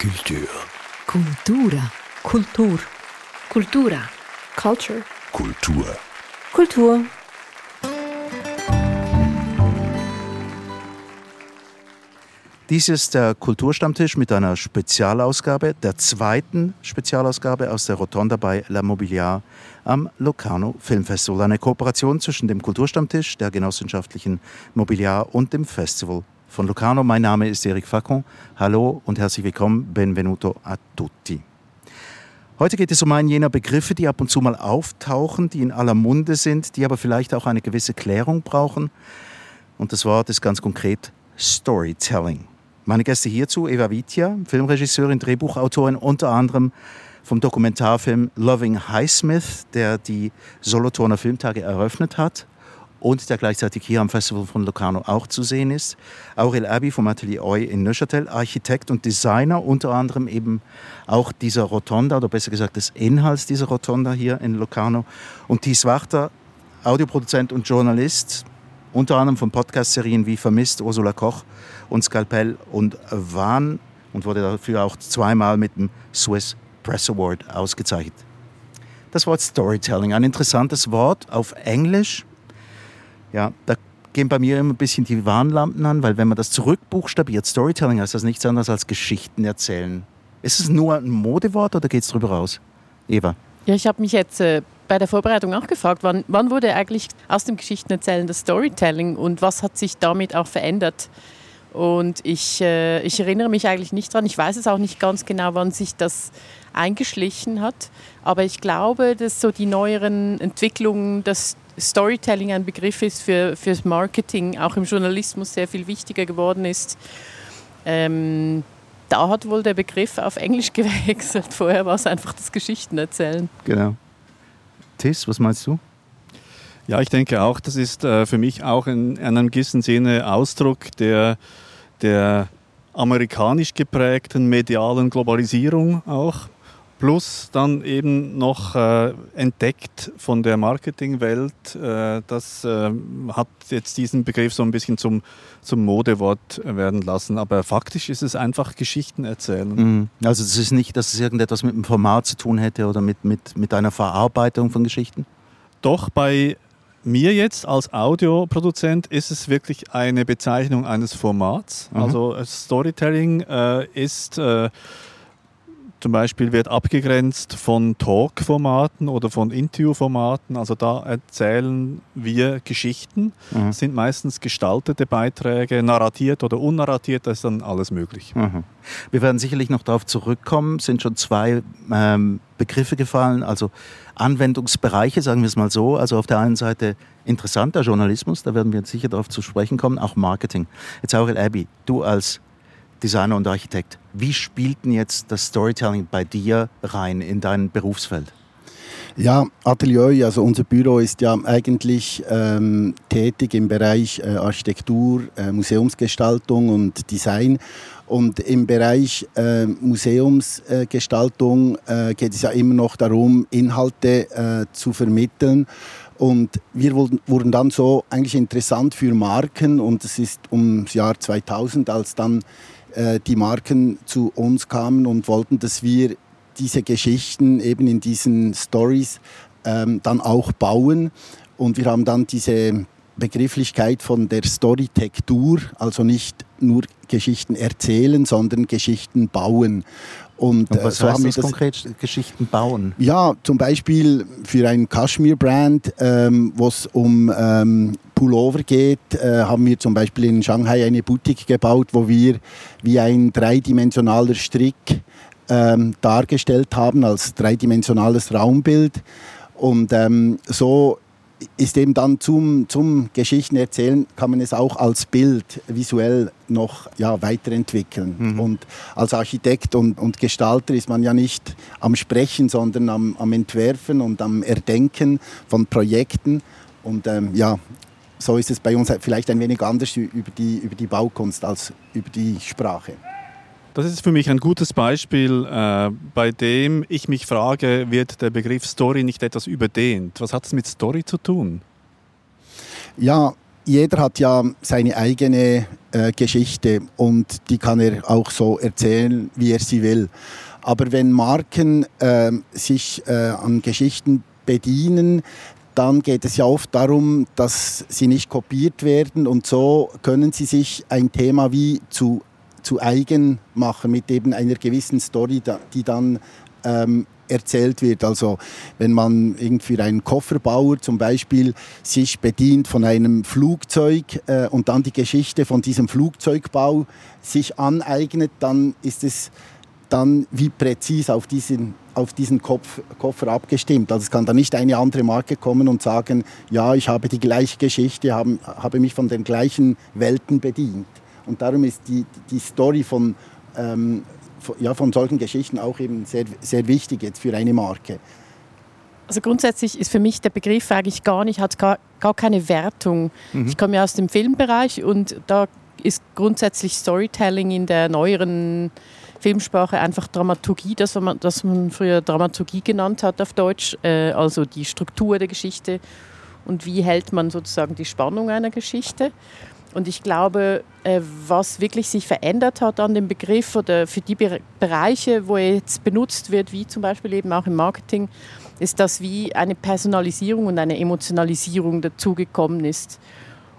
Kultur. Kultura. Kultur. Kultura. Culture. Kultur. Kultur. Dies ist der Kulturstammtisch mit einer Spezialausgabe, der zweiten Spezialausgabe aus der Rotonda bei La Mobiliar am Locarno Filmfestival. Eine Kooperation zwischen dem Kulturstammtisch, der genossenschaftlichen Mobiliar und dem Festival von Locarno. Mein Name ist Eric Facon. Hallo und herzlich willkommen. Benvenuto a tutti. Heute geht es um einen jener Begriffe, die ab und zu mal auftauchen, die in aller Munde sind, die aber vielleicht auch eine gewisse Klärung brauchen. Und das Wort ist ganz konkret Storytelling. Meine Gäste hierzu, Eva Vitia, Filmregisseurin, Drehbuchautorin, unter anderem vom Dokumentarfilm Loving Highsmith, der die Solothurner Filmtage eröffnet hat und der gleichzeitig hier am Festival von Locarno auch zu sehen ist. Aurel Abbey vom Atelier Oi in Neuchâtel, Architekt und Designer, unter anderem eben auch dieser Rotonda, oder besser gesagt des Inhalts dieser Rotonda hier in Locarno. Und Thies Wachter, Audioproduzent und Journalist, unter anderem von Podcast-Serien wie Vermisst, Ursula Koch und Skalpell und Wahn und wurde dafür auch zweimal mit dem Swiss Press Award ausgezeichnet. Das Wort Storytelling, ein interessantes Wort auf Englisch. Ja, da gehen bei mir immer ein bisschen die Warnlampen an, weil wenn man das zurückbuchstabiert, Storytelling heißt das nichts anderes als Geschichten erzählen. Ist es nur ein Modewort oder geht es darüber raus? Eva? Ja, ich habe mich jetzt äh, bei der Vorbereitung auch gefragt, wann, wann wurde eigentlich aus dem Geschichtenerzählen das Storytelling und was hat sich damit auch verändert? Und ich, äh, ich erinnere mich eigentlich nicht dran. Ich weiß es auch nicht ganz genau, wann sich das eingeschlichen hat. Aber ich glaube, dass so die neueren Entwicklungen, dass Storytelling ein Begriff ist für, fürs Marketing, auch im Journalismus sehr viel wichtiger geworden ist. Ähm, da hat wohl der Begriff auf Englisch gewechselt. Vorher war es einfach das Geschichtenerzählen. Genau. Tis, was meinst du? Ja, ich denke auch, das ist äh, für mich auch in, in einem gewissen Sinne Ausdruck der, der amerikanisch geprägten medialen Globalisierung auch. Plus dann eben noch äh, entdeckt von der Marketingwelt. Äh, das äh, hat jetzt diesen Begriff so ein bisschen zum, zum Modewort werden lassen. Aber faktisch ist es einfach Geschichten erzählen. Mhm. Also es ist nicht, dass es irgendetwas mit dem Format zu tun hätte oder mit, mit, mit einer Verarbeitung von Geschichten? Doch bei mir jetzt als Audioproduzent ist es wirklich eine Bezeichnung eines Formats. Mhm. Also Storytelling äh, ist äh, zum Beispiel wird abgegrenzt von Talk-Formaten oder von Interview-Formaten. Also da erzählen wir Geschichten. Mhm. Sind meistens gestaltete Beiträge, narratiert oder unnarratiert, da ist dann alles möglich. Mhm. Wir werden sicherlich noch darauf zurückkommen. Es sind schon zwei ähm, Begriffe gefallen, also Anwendungsbereiche, sagen wir es mal so. Also auf der einen Seite interessanter Journalismus, da werden wir sicher darauf zu sprechen kommen, auch Marketing. Jetzt Aurel Abbey, du als Designer und Architekt, wie spielt denn jetzt das Storytelling bei dir rein in dein Berufsfeld? Ja, Atelier, also unser Büro ist ja eigentlich ähm, tätig im Bereich äh, Architektur, äh, Museumsgestaltung und Design. Und im Bereich äh, Museumsgestaltung geht es ja immer noch darum, Inhalte äh, zu vermitteln. Und wir wurden dann so eigentlich interessant für Marken und es ist ums Jahr 2000, als dann äh, die Marken zu uns kamen und wollten, dass wir diese Geschichten eben in diesen Stories ähm, dann auch bauen. Und wir haben dann diese Begrifflichkeit von der Storytektur, also nicht nur Geschichten erzählen, sondern Geschichten bauen. Und, und was so heißt das, das konkret, Geschichten bauen? Ja, zum Beispiel für ein Kashmir-Brand, ähm, wo es um ähm, Pullover geht, äh, haben wir zum Beispiel in Shanghai eine Boutique gebaut, wo wir wie ein dreidimensionaler Strick ähm, dargestellt haben, als dreidimensionales Raumbild. Und ähm, so ist eben dann zum, zum Geschichtenerzählen, kann man es auch als Bild visuell noch ja, weiterentwickeln. Mhm. Und als Architekt und, und Gestalter ist man ja nicht am Sprechen, sondern am, am Entwerfen und am Erdenken von Projekten. Und ähm, ja, so ist es bei uns vielleicht ein wenig anders über die, über die Baukunst als über die Sprache. Das ist für mich ein gutes Beispiel, äh, bei dem ich mich frage, wird der Begriff Story nicht etwas überdehnt? Was hat es mit Story zu tun? Ja, jeder hat ja seine eigene äh, Geschichte und die kann er auch so erzählen, wie er sie will. Aber wenn Marken äh, sich äh, an Geschichten bedienen, dann geht es ja oft darum, dass sie nicht kopiert werden und so können sie sich ein Thema wie zu, zu eigen machen mit eben einer gewissen Story, die dann ähm, erzählt wird. Also wenn man irgendwie einen Kofferbauer zum Beispiel sich bedient von einem Flugzeug äh, und dann die Geschichte von diesem Flugzeugbau sich aneignet, dann ist es dann wie präzise auf diesen, auf diesen Kopf, Koffer abgestimmt. Also es kann da nicht eine andere Marke kommen und sagen, ja, ich habe die gleiche Geschichte, habe, habe mich von den gleichen Welten bedient. Und darum ist die, die Story von, ähm, ja, von solchen Geschichten auch eben sehr, sehr wichtig jetzt für eine Marke. Also grundsätzlich ist für mich der Begriff eigentlich gar nicht, hat gar, gar keine Wertung. Mhm. Ich komme ja aus dem Filmbereich und da ist grundsätzlich Storytelling in der neueren Filmsprache einfach Dramaturgie, das man, das man früher Dramaturgie genannt hat auf Deutsch, äh, also die Struktur der Geschichte und wie hält man sozusagen die Spannung einer Geschichte. Und ich glaube, äh, was wirklich sich verändert hat an dem Begriff oder für die Bereiche, wo er jetzt benutzt wird, wie zum Beispiel eben auch im Marketing, ist, dass wie eine Personalisierung und eine Emotionalisierung dazugekommen ist.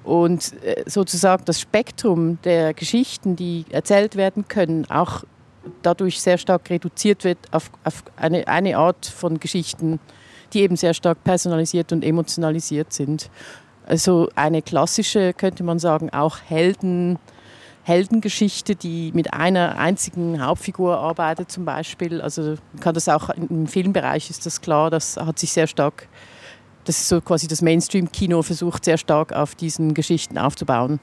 Und äh, sozusagen das Spektrum der Geschichten, die erzählt werden können, auch dadurch sehr stark reduziert wird auf, auf eine, eine Art von Geschichten, die eben sehr stark personalisiert und emotionalisiert sind. Also eine klassische, könnte man sagen, auch Helden, Heldengeschichte, die mit einer einzigen Hauptfigur arbeitet zum Beispiel. Also man kann das auch im Filmbereich ist das klar, das hat sich sehr stark, das ist so quasi das Mainstream-Kino versucht sehr stark auf diesen Geschichten aufzubauen.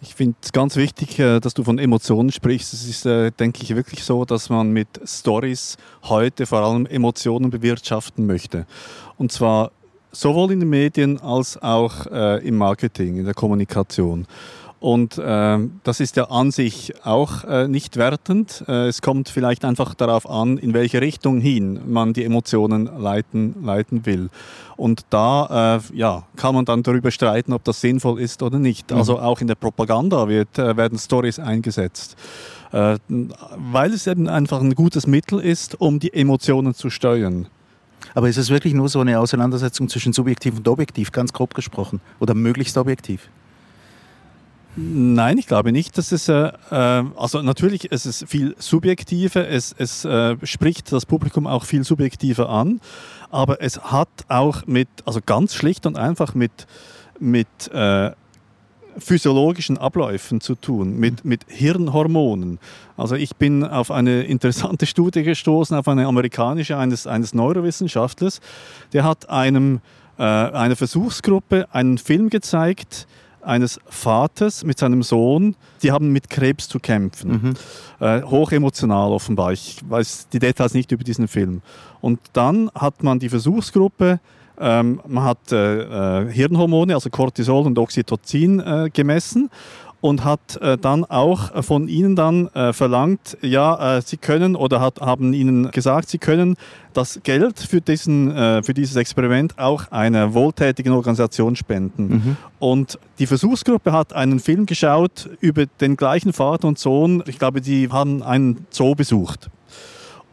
Ich finde es ganz wichtig, äh, dass du von Emotionen sprichst. Es ist, äh, denke ich, wirklich so, dass man mit Stories heute vor allem Emotionen bewirtschaften möchte. Und zwar sowohl in den Medien als auch äh, im Marketing, in der Kommunikation. Und äh, das ist ja an sich auch äh, nicht wertend. Äh, es kommt vielleicht einfach darauf an, in welche Richtung hin man die Emotionen leiten, leiten will. Und da äh, ja, kann man dann darüber streiten, ob das sinnvoll ist oder nicht. Mhm. Also auch in der Propaganda wird, äh, werden Stories eingesetzt. Äh, weil es eben einfach ein gutes Mittel ist, um die Emotionen zu steuern. Aber ist es wirklich nur so eine Auseinandersetzung zwischen subjektiv und objektiv, ganz grob gesprochen? Oder möglichst objektiv? Nein, ich glaube nicht, dass es, äh, äh also natürlich ist es viel subjektiver, es, es äh, spricht das Publikum auch viel subjektiver an, aber es hat auch mit, also ganz schlicht und einfach mit, mit äh, physiologischen Abläufen zu tun, mit, mit Hirnhormonen. Also ich bin auf eine interessante Studie gestoßen, auf eine amerikanische eines, eines Neurowissenschaftlers, der hat einem, äh, einer Versuchsgruppe einen Film gezeigt, eines Vaters mit seinem Sohn, die haben mit Krebs zu kämpfen. Mhm. Äh, hochemotional offenbar. Ich weiß die Details nicht über diesen Film. Und dann hat man die Versuchsgruppe ähm, man hat äh, äh, Hirnhormone, also Cortisol und Oxytocin äh, gemessen und hat äh, dann auch von ihnen dann äh, verlangt, ja, äh, sie können oder hat, haben ihnen gesagt, sie können das Geld für, diesen, für dieses Experiment auch einer wohltätigen Organisation spenden. Mhm. Und die Versuchsgruppe hat einen Film geschaut über den gleichen Vater und Sohn. Ich glaube, die haben einen Zoo besucht.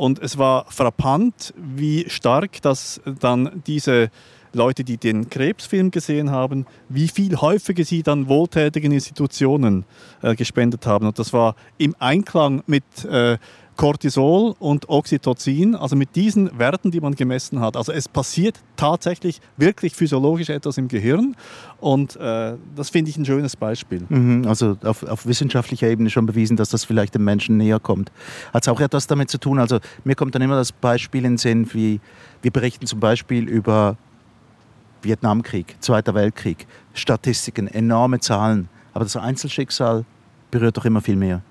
Und es war frappant, wie stark das dann diese Leute, die den Krebsfilm gesehen haben, wie viel häufiger sie dann wohltätigen Institutionen äh, gespendet haben. Und das war im Einklang mit äh, Cortisol und Oxytocin, also mit diesen Werten, die man gemessen hat. Also es passiert tatsächlich wirklich physiologisch etwas im Gehirn und äh, das finde ich ein schönes Beispiel. Mhm, also auf, auf, wissenschaftlicher Ebene schon bewiesen, dass das vielleicht dem Menschen näher kommt. Hat es auch etwas damit zu tun, also mir kommt dann immer das Beispiel in den Sinn, wie wir berichten zum Beispiel über Vietnamkrieg, Zweiter Weltkrieg, Statistiken, enorme Zahlen, aber das Einzelschicksal berührt doch immer viel mehr.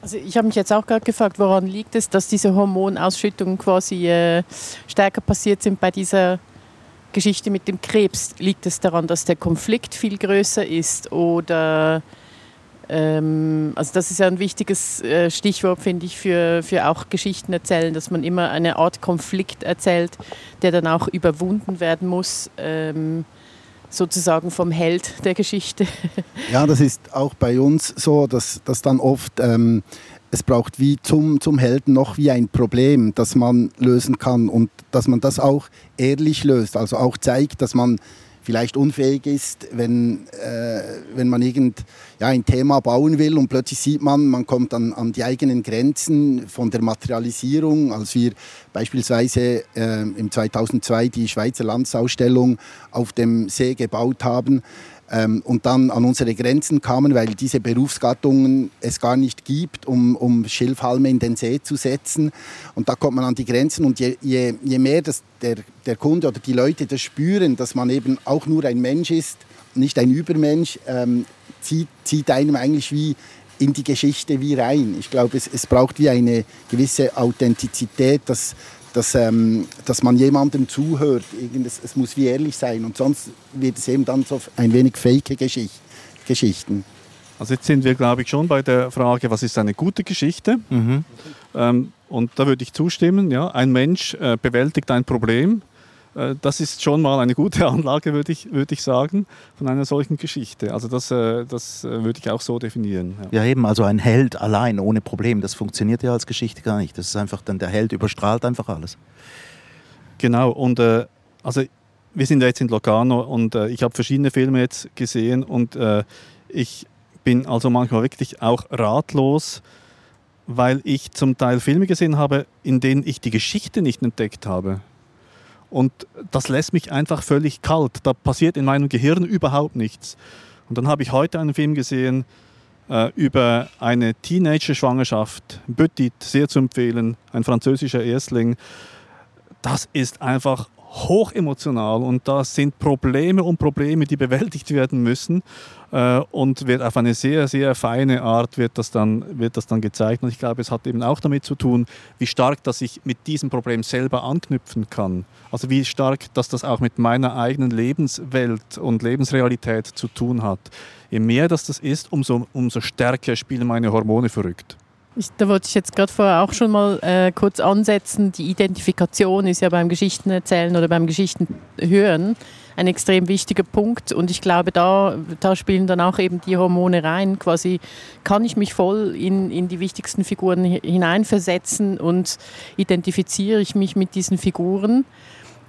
Also ich habe mich jetzt auch gerade gefragt, woran liegt es, dass diese Hormonausschüttungen quasi äh, stärker passiert sind bei dieser Geschichte mit dem Krebs? Liegt es daran, dass der Konflikt viel größer ist oder ähm, also das ist ja ein wichtiges äh, Stichwort, finde ich, für, für auch Geschichten erzählen, dass man immer eine Art Konflikt erzählt, der dann auch überwunden werden muss. Ähm, sozusagen vom Held der Geschichte. Ja, das ist auch bei uns so, dass, dass dann oft ähm, es braucht wie zum, zum Helden noch wie ein Problem, das man lösen kann und dass man das auch ehrlich löst, also auch zeigt, dass man vielleicht unfähig ist, wenn, äh, wenn man irgend, ja, ein Thema bauen will und plötzlich sieht man, man kommt an, an die eigenen Grenzen von der Materialisierung. Als wir beispielsweise äh, im 2002 die Schweizer Landsausstellung auf dem See gebaut haben, ähm, und dann an unsere Grenzen kamen, weil diese Berufsgattungen es gar nicht gibt, um, um Schilfhalme in den See zu setzen. Und da kommt man an die Grenzen und je, je, je mehr das der, der Kunde oder die Leute das spüren, dass man eben auch nur ein Mensch ist, nicht ein Übermensch, ähm, zieht, zieht einem eigentlich wie in die Geschichte wie rein. Ich glaube, es, es braucht wie eine gewisse Authentizität, dass dass, ähm, dass man jemandem zuhört. Es, es muss wie ehrlich sein und sonst wird es eben dann so ein wenig fake Geschicht, Geschichten. Also jetzt sind wir, glaube ich, schon bei der Frage, was ist eine gute Geschichte? Mhm. Ähm, und da würde ich zustimmen, ja, ein Mensch äh, bewältigt ein Problem äh, das ist schon mal eine gute Anlage, würde ich, würd ich sagen, von einer solchen Geschichte. Also das, äh, das äh, würde ich auch so definieren. Ja. ja. eben, also ein Held allein, ohne Problem, das funktioniert ja als Geschichte gar nicht. Das ist einfach dann, der Held überstrahlt einfach alles. Genau, und äh, also wir sind ja jetzt in Locarno und äh, ich habe verschiedene Filme jetzt gesehen und äh, ich bin also manchmal wirklich auch ratlos, weil ich zum Teil Filme gesehen habe, in denen ich die Geschichte nicht entdeckt habe. Und das lässt mich einfach völlig kalt. Da passiert in meinem Gehirn überhaupt nichts. Und dann habe ich heute einen Film gesehen äh, über eine Teenager-Schwangerschaft. Petit, sehr zu empfehlen, ein französischer Erstling. Das ist einfach hochemotional und da sind Probleme und Probleme, die bewältigt werden müssen äh, und wird auf eine sehr, sehr feine Art wird das, dann, wird das dann gezeigt. Und ich glaube, es hat eben auch damit zu tun, wie stark dass ich mit diesem Problem selber anknüpfen kann. Also wie stark, dass das auch mit meiner eigenen Lebenswelt und Lebensrealität zu tun hat. Je mehr das das ist, umso, umso stärker spielen meine Hormone verrückt. Ich, da wollte ich jetzt gerade vorher auch schon mal äh, kurz ansetzen. Die Identifikation ist ja beim Geschichtenerzählen oder beim Geschichtenhören ein extrem wichtiger Punkt. Und ich glaube, da, da spielen dann auch eben die Hormone rein. Quasi kann ich mich voll in, in die wichtigsten Figuren hineinversetzen und identifiziere ich mich mit diesen Figuren.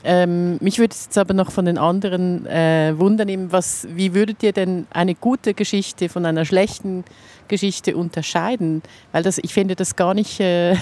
Ähm, mich würde es jetzt aber noch von den anderen äh, wundern, was, wie würdet ihr denn eine gute Geschichte von einer schlechten Geschichte unterscheiden? Weil das, ich finde das gar nicht... Äh,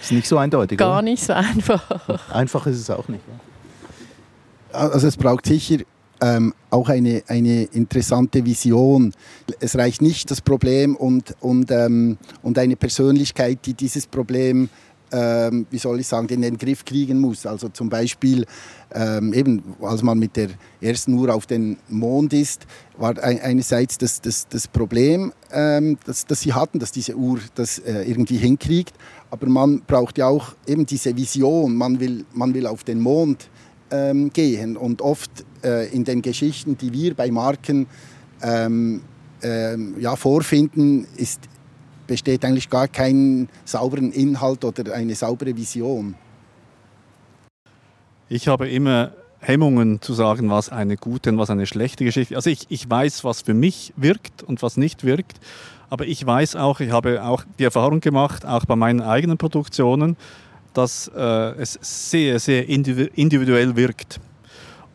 ist nicht so eindeutig. Gar oder? nicht so einfach. Einfach ist es auch nicht. Ja. Also es braucht sicher ähm, auch eine, eine interessante Vision. Es reicht nicht das Problem und, und, ähm, und eine Persönlichkeit, die dieses Problem ähm, wie soll ich sagen, in den Griff kriegen muss. Also zum Beispiel, ähm, eben, als man mit der ersten Uhr auf den Mond ist, war einerseits das, das, das Problem, ähm, das, das sie hatten, dass diese Uhr das äh, irgendwie hinkriegt. Aber man braucht ja auch eben diese Vision. Man will, man will auf den Mond ähm, gehen. Und oft äh, in den Geschichten, die wir bei Marken ähm, ähm, ja, vorfinden, ist besteht eigentlich gar keinen sauberen Inhalt oder eine saubere Vision. Ich habe immer Hemmungen zu sagen, was eine gute und was eine schlechte Geschichte ist. Also ich, ich weiß, was für mich wirkt und was nicht wirkt. Aber ich weiß auch, ich habe auch die Erfahrung gemacht, auch bei meinen eigenen Produktionen, dass äh, es sehr, sehr individuell wirkt.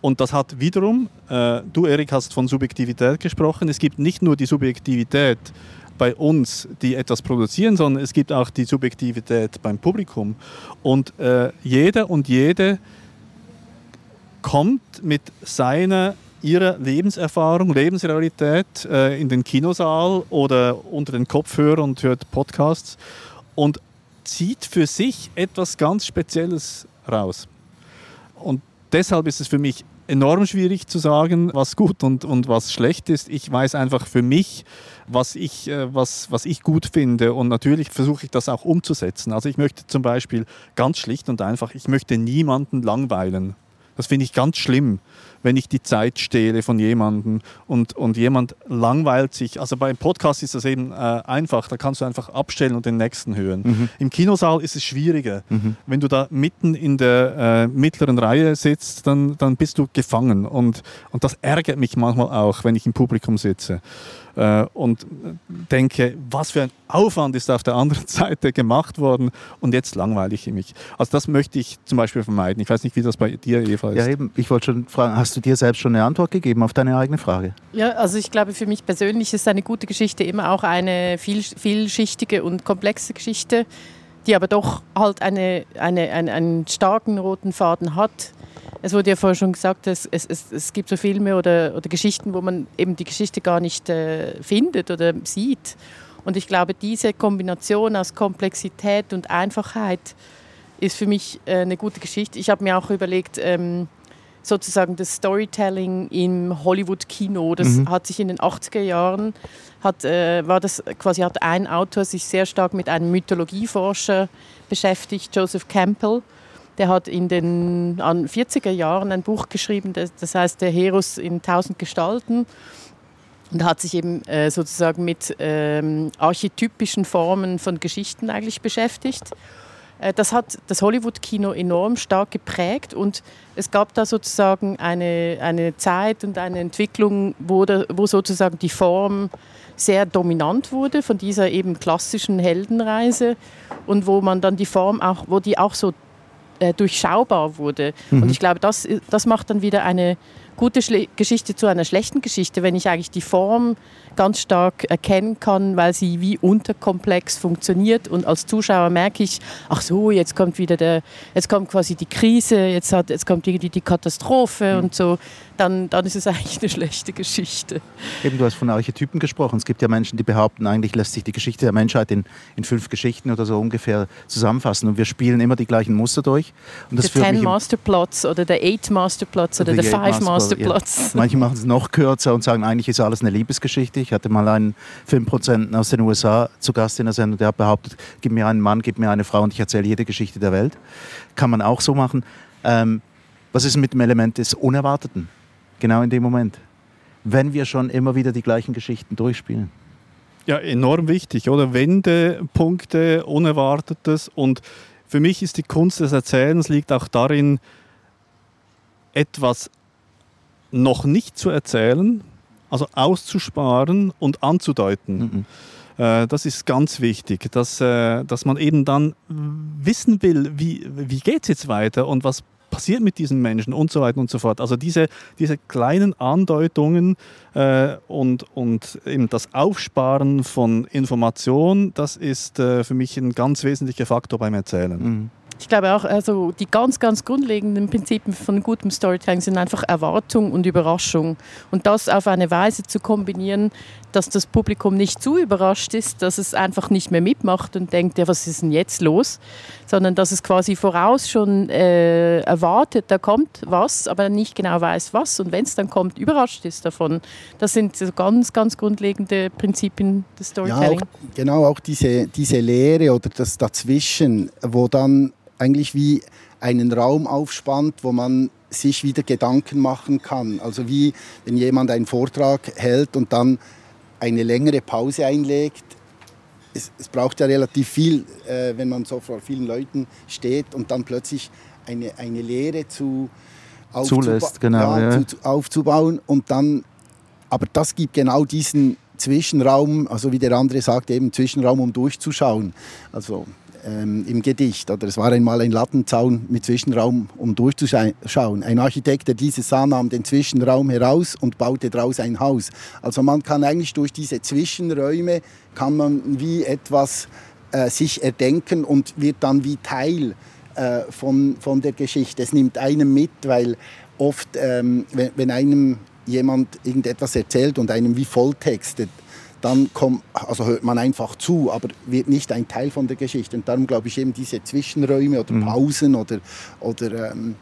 Und das hat wiederum, äh, du Erik hast von Subjektivität gesprochen, es gibt nicht nur die Subjektivität bei uns, die etwas produzieren, sondern es gibt auch die Subjektivität beim Publikum. Und äh, jeder und jede kommt mit seiner ihrer Lebenserfahrung, Lebensrealität äh, in den Kinosaal oder unter den Kopfhörer und hört Podcasts und zieht für sich etwas ganz Spezielles raus. Und deshalb ist es für mich enorm schwierig zu sagen, was gut und, und was schlecht ist. Ich weiß einfach für mich, was ich, äh, was, was ich gut finde und natürlich versuche ich das auch umzusetzen. Also ich möchte zum Beispiel ganz schlicht und einfach, ich möchte niemanden langweilen. Das finde ich ganz schlimm, wenn ich die Zeit stehle von jemandem und, und jemand langweilt sich. Also beim Podcast ist das eben äh, einfach, da kannst du einfach abstellen und den nächsten hören. Mhm. Im Kinosaal ist es schwieriger. Mhm. Wenn du da mitten in der äh, mittleren Reihe sitzt, dann, dann bist du gefangen und, und das ärgert mich manchmal auch, wenn ich im Publikum sitze äh, und denke, was für ein Aufwand ist auf der anderen Seite gemacht worden und jetzt langweile ich mich. Also das möchte ich zum Beispiel vermeiden. Ich weiß nicht, wie das bei dir, Eva, ist. Ja, eben. Ich wollte schon fragen, hast du dir selbst schon eine Antwort gegeben auf deine eigene Frage? Ja, also ich glaube, für mich persönlich ist eine gute Geschichte immer auch eine viel, vielschichtige und komplexe Geschichte, die aber doch halt eine, eine, eine einen starken roten Faden hat es wurde ja vorher schon gesagt, es, es, es, gibt so Filme oder, oder Geschichten, wo man eben die Geschichte gar nicht äh, findet oder sieht. Und ich glaube, diese Kombination aus Komplexität und Einfachheit ist für mich äh, eine gute Geschichte. Ich habe mir auch überlegt, ähm, sozusagen das Storytelling im Hollywood-Kino, das mhm. hat sich in den 80er Jahren, hat, äh, war das quasi hat ein Autor sich sehr stark mit einem Mythologieforscher beschäftigt, Joseph Campbell. Der hat in den 40er Jahren ein Buch geschrieben, das, heißt Der Heros in tausend Gestalten und hat sich eben äh, sozusagen mit ähm, archetypischen Formen von Geschichten eigentlich beschäftigt. Äh, das hat das Hollywood-Kino enorm stark geprägt und es gab da sozusagen eine, eine Zeit und eine Entwicklung, wo, da, wo sozusagen die Form sehr dominant wurde von dieser eben klassischen Heldenreise und wo man dann die Form auch, wo die auch so äh, durchschaubar wurde. Mhm. Und ich glaube, das, das macht dann wieder eine gute Schle Geschichte zu einer schlechten Geschichte, wenn ich eigentlich die Form ganz stark erkennen kann, weil sie wie unterkomplex funktioniert und als Zuschauer merke ich, ach so, jetzt kommt wieder der, jetzt kommt quasi die Krise, jetzt, hat, jetzt kommt die, die Katastrophe mhm. und so, dann, dann ist es eigentlich eine schlechte Geschichte. Eben, du hast von Archetypen gesprochen. Es gibt ja Menschen, die behaupten, eigentlich lässt sich die Geschichte der Menschheit in, in fünf Geschichten oder so ungefähr zusammenfassen und wir spielen immer die gleichen Muster durch. Und der Ten Masterplots oder der Eight Masterplots oder der Five Masterplots. Ja. Manche machen es noch kürzer und sagen, eigentlich ist alles eine Liebesgeschichte. Ich hatte mal einen Filmproduzenten aus den USA zu Gast in der Sendung, der hat behauptet, gib mir einen Mann, gib mir eine Frau und ich erzähle jede Geschichte der Welt. Kann man auch so machen. Ähm, was ist mit dem Element des Unerwarteten? Genau in dem Moment. Wenn wir schon immer wieder die gleichen Geschichten durchspielen. Ja, enorm wichtig, oder? Wendepunkte, Unerwartetes. Und für mich ist die Kunst des Erzählens liegt auch darin, etwas noch nicht zu erzählen, also auszusparen und anzudeuten. Mhm. Äh, das ist ganz wichtig, dass, äh, dass man eben dann wissen will, wie, wie geht es jetzt weiter und was passiert mit diesen Menschen und so weiter und so fort. Also diese, diese kleinen Andeutungen äh, und, und eben das Aufsparen von Informationen, das ist für mich ein ganz wesentlicher Faktor beim Erzählen. Mhm. Ich glaube auch, also die ganz, ganz grundlegenden Prinzipien von gutem Storytelling sind einfach Erwartung und Überraschung. Und das auf eine Weise zu kombinieren, dass das Publikum nicht zu überrascht ist, dass es einfach nicht mehr mitmacht und denkt, ja, was ist denn jetzt los? Sondern dass es quasi voraus schon äh, erwartet, da kommt was, aber nicht genau weiß was. Und wenn es dann kommt, überrascht ist davon. Das sind so ganz, ganz grundlegende Prinzipien des Storytelling. Ja, auch, genau, auch diese, diese Lehre oder das Dazwischen, wo dann eigentlich wie einen Raum aufspannt, wo man sich wieder Gedanken machen kann. Also wie wenn jemand einen Vortrag hält und dann eine längere Pause einlegt. Es, es braucht ja relativ viel, äh, wenn man so vor vielen Leuten steht und dann plötzlich eine, eine Lehre zu, Zulässt, genau, ja, ja. Zu, aufzubauen und dann, aber das gibt genau diesen Zwischenraum, also wie der andere sagt, eben Zwischenraum, um durchzuschauen. Also ähm, im Gedicht. Oder es war einmal ein Lattenzaun mit Zwischenraum, um durchzuschauen. Ein Architekt, der dieses sah, nahm den Zwischenraum heraus und baute daraus ein Haus. Also man kann eigentlich durch diese Zwischenräume, kann man wie etwas äh, sich erdenken und wird dann wie Teil äh, von, von der Geschichte. Es nimmt einem mit, weil oft, ähm, wenn, wenn einem jemand irgendetwas erzählt und einem wie volltextet, dann kommt, also hört man einfach zu, aber wird nicht ein Teil von der Geschichte. Und darum glaube ich eben diese Zwischenräume oder mhm. Pausen oder, oder ähm,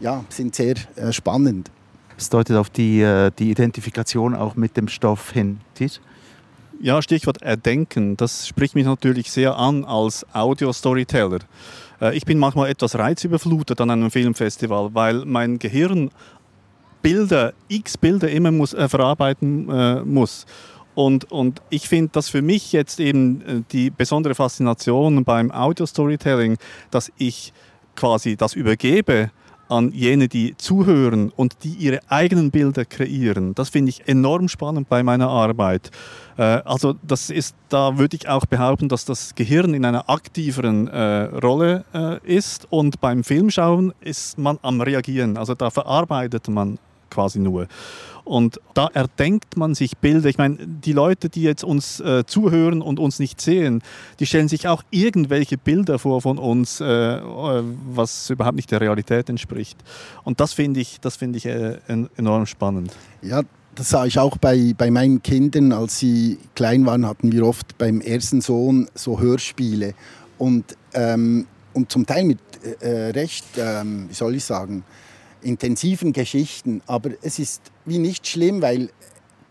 ja, sind sehr äh, spannend. Das deutet auf die, äh, die Identifikation auch mit dem Stoff hin. Tis? Ja, Stichwort Erdenken. Das spricht mich natürlich sehr an als Audio-Storyteller. Äh, ich bin manchmal etwas reizüberflutet an einem Filmfestival, weil mein Gehirn Bilder, x Bilder immer muss, äh, verarbeiten äh, muss. Und, und ich finde das für mich jetzt eben äh, die besondere Faszination beim Audio-Storytelling, dass ich quasi das übergebe an jene, die zuhören und die ihre eigenen Bilder kreieren. Das finde ich enorm spannend bei meiner Arbeit. Äh, also das ist, da würde ich auch behaupten, dass das Gehirn in einer aktiveren äh, Rolle äh, ist und beim Filmschauen ist man am Reagieren. Also da verarbeitet man quasi nur. Und da erdenkt man sich Bilder. Ich meine, die Leute, die jetzt uns äh, zuhören und uns nicht sehen, die stellen sich auch irgendwelche Bilder vor von uns, äh, äh was überhaupt nicht der Realität entspricht. Und das finde ich, das find ich äh, enorm spannend. Ja, das sah ich auch bei, bei meinen Kindern, als sie klein waren, hatten wir oft beim ersten Sohn so Hörspiele. Und, ähm, und zum Teil mit äh, recht, ähm, wie soll ich sagen, intensiven Geschichten. Aber es ist wie nicht schlimm, weil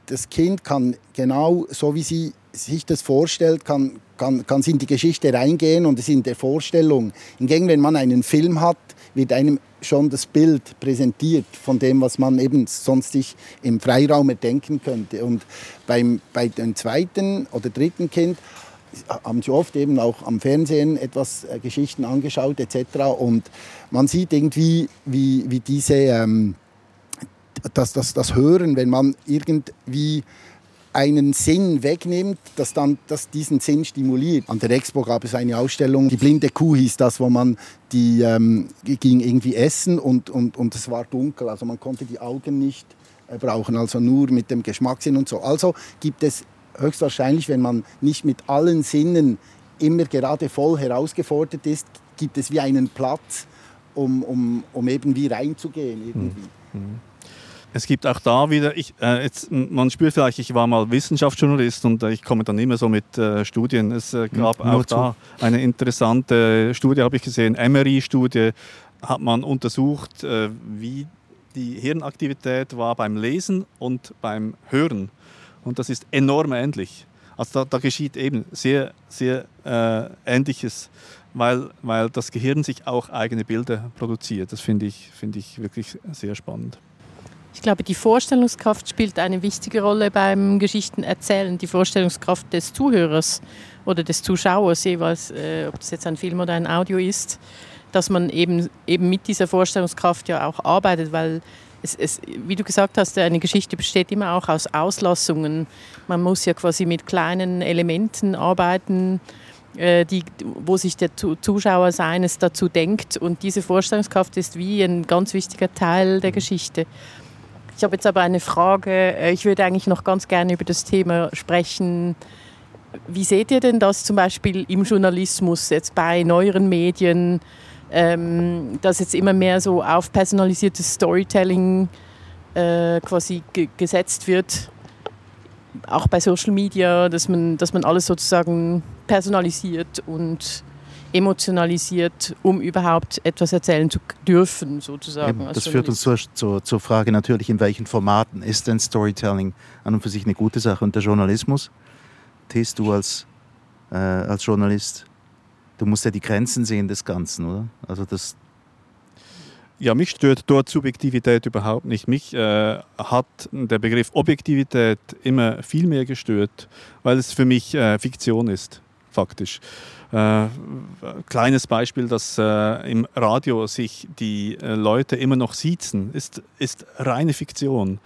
das Kind kann genau so, wie sie sich das vorstellt, kann, kann, kann sie in die Geschichte reingehen und es in der Vorstellung. Hingegen, wenn man einen Film hat, wird einem schon das Bild präsentiert von dem, was man eben sonst sich im Freiraum erdenken könnte. Und beim, bei dem zweiten oder dritten Kind haben sie oft eben auch am Fernsehen etwas äh, Geschichten angeschaut etc. Und man sieht irgendwie, wie, wie diese, ähm, das, das, das Hören, wenn man irgendwie einen Sinn wegnimmt, dass dann das diesen Sinn stimuliert. An der Expo gab es eine Ausstellung, die blinde Kuh hieß das, wo man die ähm, ging irgendwie essen und, und, und es war dunkel, also man konnte die Augen nicht äh, brauchen, also nur mit dem Geschmackssinn und so. Also gibt es höchstwahrscheinlich, wenn man nicht mit allen Sinnen immer gerade voll herausgefordert ist, gibt es wie einen Platz, um, um, um eben wie reinzugehen. Irgendwie. Mhm. Es gibt auch da wieder, ich, äh, jetzt, man spürt vielleicht, ich war mal Wissenschaftsjournalist und äh, ich komme dann immer so mit äh, Studien. Es äh, gab mhm, auch zu. da eine interessante Studie, habe ich gesehen, Emery-Studie, hat man untersucht, äh, wie die Hirnaktivität war beim Lesen und beim Hören und das ist enorm ähnlich. Also da, da geschieht eben sehr, sehr äh, Ähnliches, weil, weil das Gehirn sich auch eigene Bilder produziert. Das finde ich, find ich wirklich sehr spannend. Ich glaube, die Vorstellungskraft spielt eine wichtige Rolle beim Geschichtenerzählen. Die Vorstellungskraft des Zuhörers oder des Zuschauers, jeweils, äh, ob das jetzt ein Film oder ein Audio ist, dass man eben, eben mit dieser Vorstellungskraft ja auch arbeitet, weil es, es, wie du gesagt hast, eine Geschichte besteht immer auch aus Auslassungen. Man muss ja quasi mit kleinen Elementen arbeiten, äh, die, wo sich der Zuschauer seines dazu denkt. Und diese Vorstellungskraft ist wie ein ganz wichtiger Teil der Geschichte. Ich habe jetzt aber eine Frage. Äh, ich würde eigentlich noch ganz gerne über das Thema sprechen. Wie seht ihr denn das zum Beispiel im Journalismus, jetzt bei neueren Medien? Ähm, dass jetzt immer mehr so auf personalisiertes Storytelling äh, quasi gesetzt wird, auch bei Social Media, dass man, dass man alles sozusagen personalisiert und emotionalisiert, um überhaupt etwas erzählen zu dürfen, sozusagen. Eben, das führt uns zur, zur, zur, Frage natürlich, in welchen Formaten ist denn Storytelling an und für sich eine gute Sache und der Journalismus? Test du als, äh, als Journalist du musst ja die Grenzen sehen des Ganzen, oder? Also das ja, mich stört dort Subjektivität überhaupt nicht. Mich äh, hat der Begriff Objektivität immer viel mehr gestört, weil es für mich äh, Fiktion ist, faktisch. Äh, kleines Beispiel, dass äh, im Radio sich die äh, Leute immer noch siezen, ist, ist reine Fiktion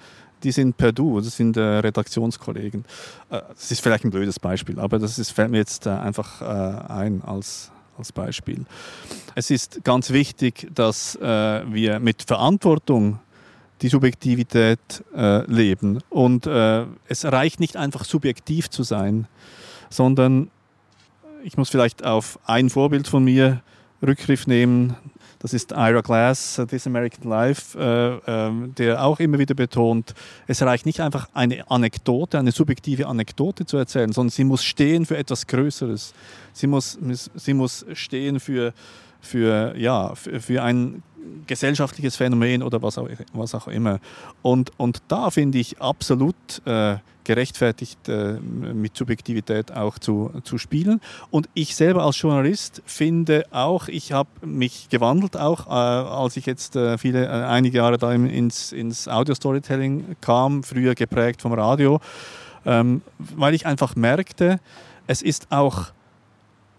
die sind per Du, das sind äh, Redaktionskollegen. Äh, das ist vielleicht ein blödes Beispiel, aber das ist, fällt mir jetzt äh, einfach äh, ein als, als Beispiel. Es ist ganz wichtig, dass äh, wir mit Verantwortung die Subjektivität leben. Und es reicht nicht einfach subjektiv zu sein, sondern ich muss vielleicht auf ein Vorbild von mir Rückgriff nehmen, das ist Ira Glass, uh, This American Life, äh, äh, der auch immer wieder betont, es reicht nicht einfach eine Anekdote, eine subjektive Anekdote zu erzählen, sondern sie muss stehen für etwas Größeres. Sie muss, sie muss stehen für, für, ja, für, für ein gesellschaftliches Phänomen oder was auch, was auch immer. Und, und da finde ich absolut äh, gerechtfertigt, äh, mit Subjektivität auch zu, zu spielen. Und ich selber als Journalist finde auch, ich habe mich gewandelt auch, äh, als ich jetzt äh, viele, äh, einige Jahre da ins, ins Audio-Storytelling kam, früher geprägt vom Radio, ähm, weil ich einfach merkte, es ist auch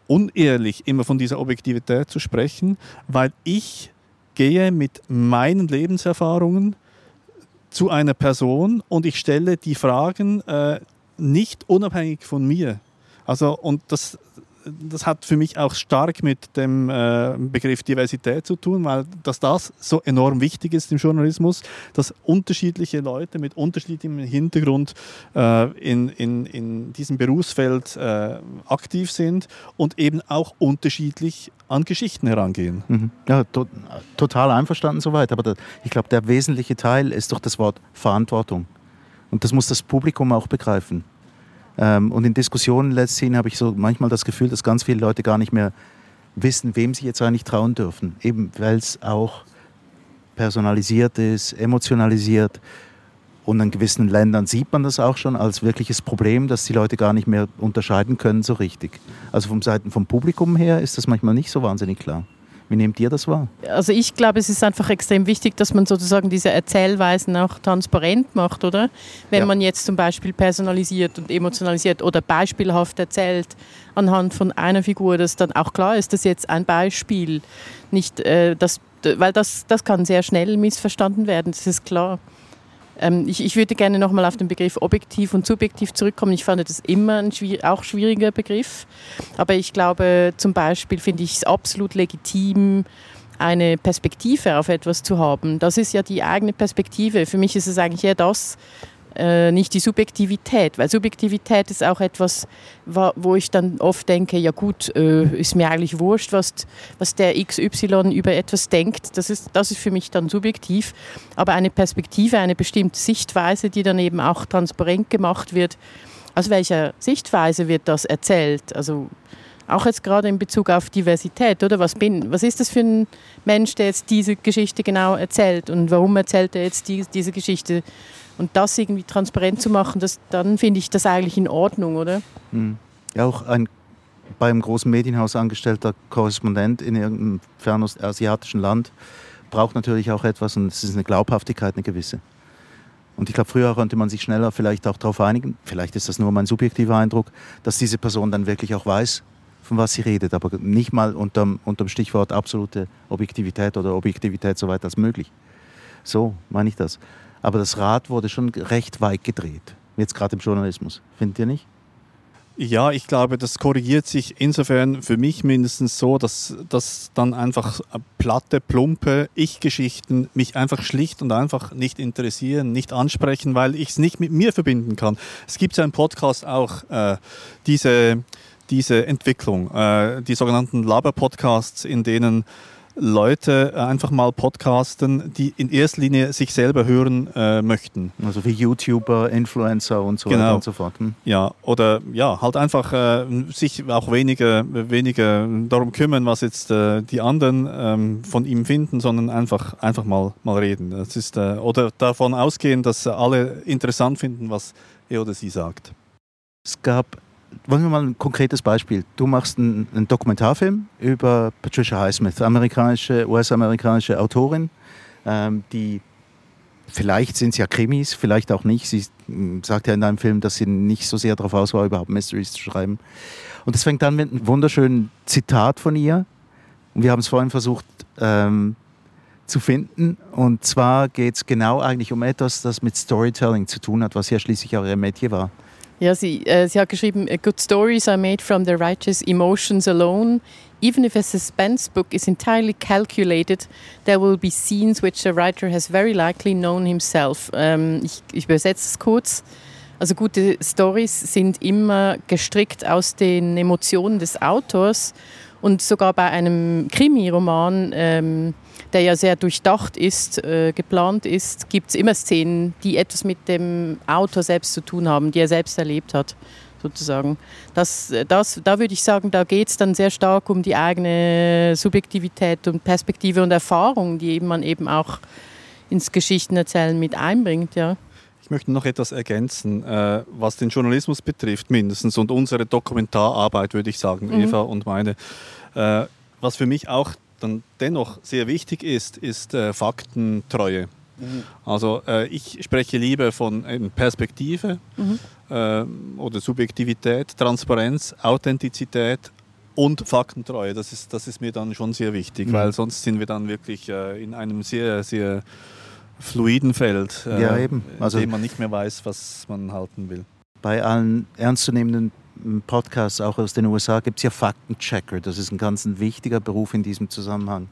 unehrlich, immer von dieser Objektivität zu sprechen, weil ich gehe mit meinen Lebenserfahrungen zu einer Person und ich stelle die Fragen äh, nicht unabhängig von mir. Also, und das, das hat für mich auch stark mit dem äh, Begriff Diversität zu tun, weil dass das so enorm wichtig ist im Journalismus, dass unterschiedliche Leute mit unterschiedlichem Hintergrund äh, in, in, in diesem Berufsfeld äh, aktiv sind und eben auch unterschiedlich an Geschichten herangehen. Mhm. Ja, to total einverstanden soweit, aber der, ich glaube, der wesentliche Teil ist doch das Wort Verantwortung. Und das muss das Publikum auch begreifen. Ähm, und in Diskussionen letztendlich habe ich so manchmal das Gefühl, dass ganz viele Leute gar nicht mehr wissen, wem sie jetzt eigentlich trauen dürfen. Eben weil es auch personalisiert ist, emotionalisiert. Und in gewissen Ländern sieht man das auch schon als wirkliches Problem, dass die Leute gar nicht mehr unterscheiden können so richtig. Also vom Seiten vom Publikum her ist das manchmal nicht so wahnsinnig klar. Wie nehmt ihr das wahr? Also ich glaube, es ist einfach extrem wichtig, dass man sozusagen diese Erzählweisen auch transparent macht, oder? Wenn ja. man jetzt zum Beispiel personalisiert und emotionalisiert oder beispielhaft erzählt anhand von einer Figur, dass dann auch klar ist, dass jetzt ein Beispiel nicht, äh, das, weil das, das kann sehr schnell missverstanden werden, das ist klar. Ähm, ich, ich, würde gerne nochmal auf den Begriff objektiv und subjektiv zurückkommen. Ich fand das immer ein schwier auch schwieriger Begriff. Aber ich glaube, zum Beispiel finde ich es absolut legitim, eine Perspektive auf etwas zu haben. Das ist ja die eigene Perspektive. Für mich ist es eigentlich eher das, äh, nicht die Subjektivität, weil Subjektivität ist auch etwas, wo ich dann oft denke, ja gut, äh, ist mir eigentlich wurscht, was, was der XY über etwas denkt. Das ist, das ist für mich dann subjektiv. Aber eine Perspektive, eine bestimmte Sichtweise, die dann eben auch transparent gemacht wird, aus welcher Sichtweise wird das erzählt? Also auch jetzt gerade in Bezug auf Diversität, oder? Was, bin, was ist das für ein Mensch, der jetzt diese Geschichte genau erzählt und warum erzählt er jetzt die, diese Geschichte? Und das irgendwie transparent zu machen, das, dann finde ich das eigentlich in Ordnung, oder? Mhm. Ja, auch ein beim großen Medienhaus angestellter Korrespondent in irgendeinem fernostasiatischen Land braucht natürlich auch etwas und es ist eine Glaubhaftigkeit, eine gewisse. Und ich glaube, früher konnte man sich schneller vielleicht auch darauf einigen, vielleicht ist das nur mein subjektiver Eindruck, dass diese Person dann wirklich auch weiß, von was sie redet, aber nicht mal unterm, unterm Stichwort absolute Objektivität oder Objektivität so weit als möglich. So meine ich das. Aber das Rad wurde schon recht weit gedreht, jetzt gerade im Journalismus. Findet ihr nicht? Ja, ich glaube, das korrigiert sich insofern für mich mindestens so, dass, dass dann einfach platte, plumpe Ich-Geschichten mich einfach schlicht und einfach nicht interessieren, nicht ansprechen, weil ich es nicht mit mir verbinden kann. Es gibt ja im Podcast auch äh, diese, diese Entwicklung, äh, die sogenannten Laber-Podcasts, in denen Leute einfach mal podcasten, die in erster Linie sich selber hören äh, möchten. Also wie YouTuber, Influencer und so genau. weiter und so fort. Hm? Ja, oder ja, halt einfach äh, sich auch weniger, weniger darum kümmern, was jetzt äh, die anderen ähm, von ihm finden, sondern einfach, einfach mal, mal reden. Das ist, äh, oder davon ausgehen, dass alle interessant finden, was er oder sie sagt. Es gab wollen wir mal ein konkretes Beispiel. Du machst einen, einen Dokumentarfilm über Patricia Highsmith, amerikanische, US-amerikanische Autorin, ähm, die vielleicht sind es ja Krimis, vielleicht auch nicht. Sie hm, sagt ja in deinem Film, dass sie nicht so sehr darauf aus war, überhaupt Mysteries zu schreiben. Und das fängt dann mit einem wunderschönen Zitat von ihr. Und wir haben es vorhin versucht ähm, zu finden. Und zwar geht es genau eigentlich um etwas, das mit Storytelling zu tun hat, was ja schließlich auch ihr Metier war. Ja, sie, äh, sie hat geschrieben, good stories are made from the righteous emotions alone. Even if a suspense book is entirely calculated, there will be scenes which the writer has very likely known himself. Ähm, ich, ich übersetze es kurz. Also gute Stories sind immer gestrickt aus den Emotionen des Autors und sogar bei einem Krimi-Roman ähm, der ja sehr durchdacht ist, äh, geplant ist, gibt es immer Szenen, die etwas mit dem Autor selbst zu tun haben, die er selbst erlebt hat. sozusagen. Das, das, da würde ich sagen, da geht es dann sehr stark um die eigene Subjektivität und Perspektive und Erfahrung, die man eben auch ins Geschichtenerzählen mit einbringt. Ja. Ich möchte noch etwas ergänzen, äh, was den Journalismus betrifft, mindestens, und unsere Dokumentararbeit, würde ich sagen, mhm. Eva und meine. Äh, was für mich auch dann dennoch sehr wichtig ist, ist äh, Faktentreue. Mhm. Also äh, ich spreche lieber von Perspektive mhm. äh, oder Subjektivität, Transparenz, Authentizität und Faktentreue. Das ist, das ist mir dann schon sehr wichtig, mhm. weil sonst sind wir dann wirklich äh, in einem sehr, sehr fluiden Feld, äh, ja, eben. Also, in dem man nicht mehr weiß, was man halten will. Bei allen ernstzunehmenden Podcasts auch aus den USA gibt es ja Faktenchecker. Das ist ein ganz ein wichtiger Beruf in diesem Zusammenhang,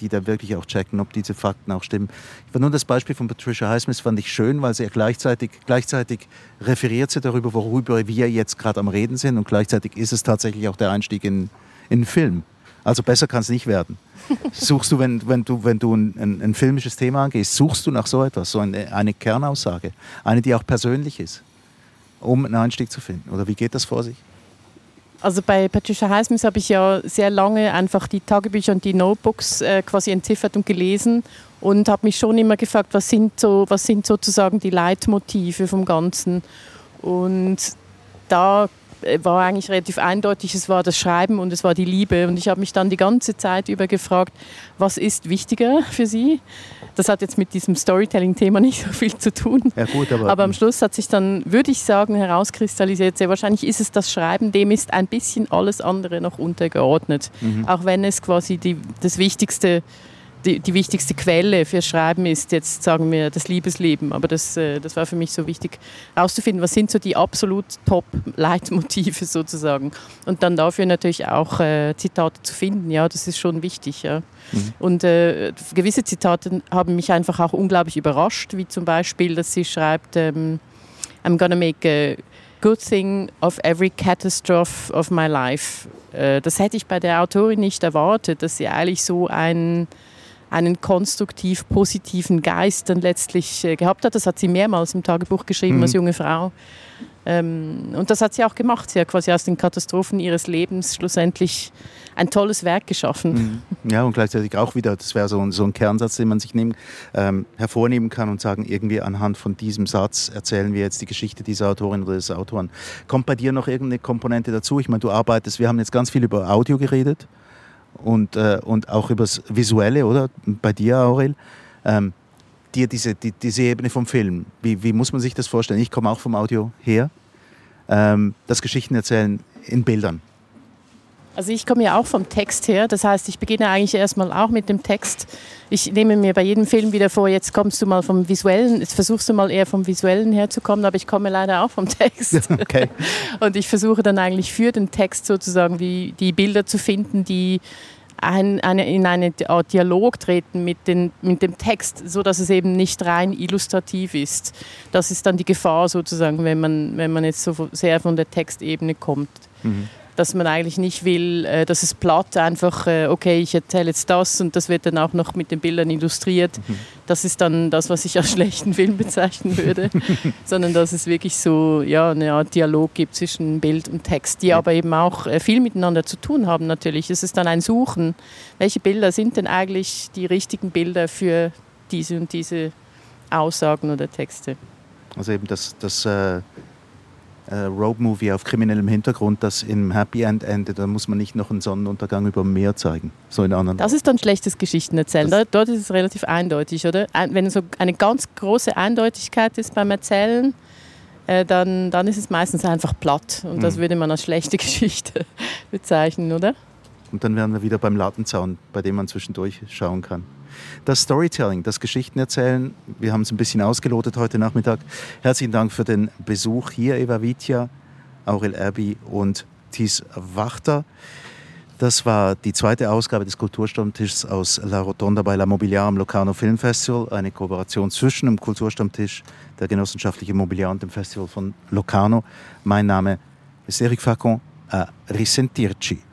die da wirklich auch checken, ob diese Fakten auch stimmen. Ich war nur das Beispiel von Patricia Highsmith fand ich schön, weil sie ja gleichzeitig, gleichzeitig referiert sie darüber, worüber wir jetzt gerade am Reden sind und gleichzeitig ist es tatsächlich auch der Einstieg in, in einen Film. Also besser kann es nicht werden. Suchst du, wenn, wenn du, wenn du ein, ein, filmisches Thema angehst, suchst du nach so etwas, so eine, eine Kernaussage, eine, die auch persönlich ist um einen Einstieg zu finden? Oder wie geht das vor sich? Also bei Patricia Highsmith habe ich ja sehr lange einfach die Tagebücher und die Notebooks äh, quasi entziffert und gelesen und habe mich schon immer gefragt, was sind, so, was sind sozusagen die Leitmotive vom Ganzen. Und da war eigentlich relativ eindeutig, es war das Schreiben und es war die Liebe. Und ich habe mich dann die ganze Zeit über gefragt, was ist wichtiger für Sie? Das hat jetzt mit diesem Storytelling-Thema nicht so viel zu tun. Ja, gut, aber, aber am Schluss hat sich dann, würde ich sagen, herauskristallisiert, sehr wahrscheinlich ist es das Schreiben, dem ist ein bisschen alles andere noch untergeordnet. Mhm. Auch wenn es quasi die, das Wichtigste ist die, die, wichtigste Quelle für Schreiben ist jetzt, sagen wir, das Liebesleben. Aber das, äh, das war für mich so wichtig, herauszufinden, was sind so die absolut Top-Leitmotive sozusagen. Und dann dafür natürlich auch äh, Zitate zu finden. Ja, das ist schon wichtig. Ja. Mhm. Und äh, gewisse Zitate haben mich einfach auch unglaublich überrascht, wie zum Beispiel, dass sie schreibt, ähm, I'm gonna make a good thing of every catastrophe of my life. Äh, das hätte ich bei der Autorin nicht erwartet, dass sie eigentlich so ein einen konstruktiv positiven Geist dann letztlich äh, gehabt hat. Das hat sie mehrmals im Tagebuch geschrieben mhm. als junge Frau. Ähm, und das hat sie auch gemacht. Sie hat quasi aus den Katastrophen ihres Lebens schlussendlich ein tolles Werk geschaffen. Mhm. Ja, und gleichzeitig auch wieder, das wäre so ein, so ein Kernsatz, den man sich nehmen, ähm, hervornehmen kann und sagen, irgendwie anhand von diesem Satz erzählen wir jetzt die Geschichte dieser Autorin oder des Autoren. Kommt bei dir noch irgendeine Komponente dazu? Ich meine, du arbeitest, wir haben jetzt ganz viel über Audio geredet und, äh, und auch übers Visuelle, oder? Bei dir, Aurel. Ähm, dir diese, die, diese Ebene vom Film. Wie, wie muss man sich das vorstellen? Ich komme auch vom Audio her. Ähm, das Geschichten erzählen in Bildern. Also ich komme ja auch vom Text her, das heißt, ich beginne eigentlich erstmal auch mit dem Text. Ich nehme mir bei jedem Film wieder vor, jetzt kommst du mal vom Visuellen, jetzt versuchst du mal eher vom Visuellen herzukommen, aber ich komme leider auch vom Text. Okay. Und ich versuche dann eigentlich für den Text sozusagen die, die Bilder zu finden, die ein, eine, in einen Dialog treten mit, den, mit dem Text, so dass es eben nicht rein illustrativ ist. Das ist dann die Gefahr sozusagen, wenn man, wenn man jetzt so sehr von der Textebene kommt. Mhm dass man eigentlich nicht will, äh, dass es platt einfach, äh, okay, ich erzähle jetzt das und das wird dann auch noch mit den Bildern illustriert. Mhm. Das ist dann das, was ich als schlechten Film bezeichnen würde, sondern dass es wirklich so ja, eine Art Dialog gibt zwischen Bild und Text, die ja. aber eben auch äh, viel miteinander zu tun haben natürlich. Es ist dann ein Suchen, welche Bilder sind denn eigentlich die richtigen Bilder für diese und diese Aussagen oder Texte. Also eben das, das äh Road-Movie auf kriminellem Hintergrund, das im Happy End endet, dann muss man nicht noch einen Sonnenuntergang über dem Meer zeigen. So in anderen das ist dann schlechtes Geschichtenerzählen. Das Dort ist es relativ eindeutig, oder? Wenn so eine ganz große Eindeutigkeit ist beim Erzählen, äh, dann, dann ist es meistens einfach platt. Und das mhm. würde man als schlechte Geschichte bezeichnen, oder? Und dann wären wir wieder beim Lattenzaun, bei dem man zwischendurch schauen kann. Das Storytelling, das Geschichtenerzählen, wir haben es ein bisschen ausgelotet heute Nachmittag. Herzlichen Dank für den Besuch hier, Eva Vitja, Aurel Erbi und Thies Wachter. Das war die zweite Ausgabe des Kulturstammtischs aus La Rotonda bei La Mobiliar am Locarno Film Festival, eine Kooperation zwischen dem Kulturstammtisch, der genossenschaftlichen Mobiliar und dem Festival von Locarno. Mein Name ist Eric Facon. A risentirci.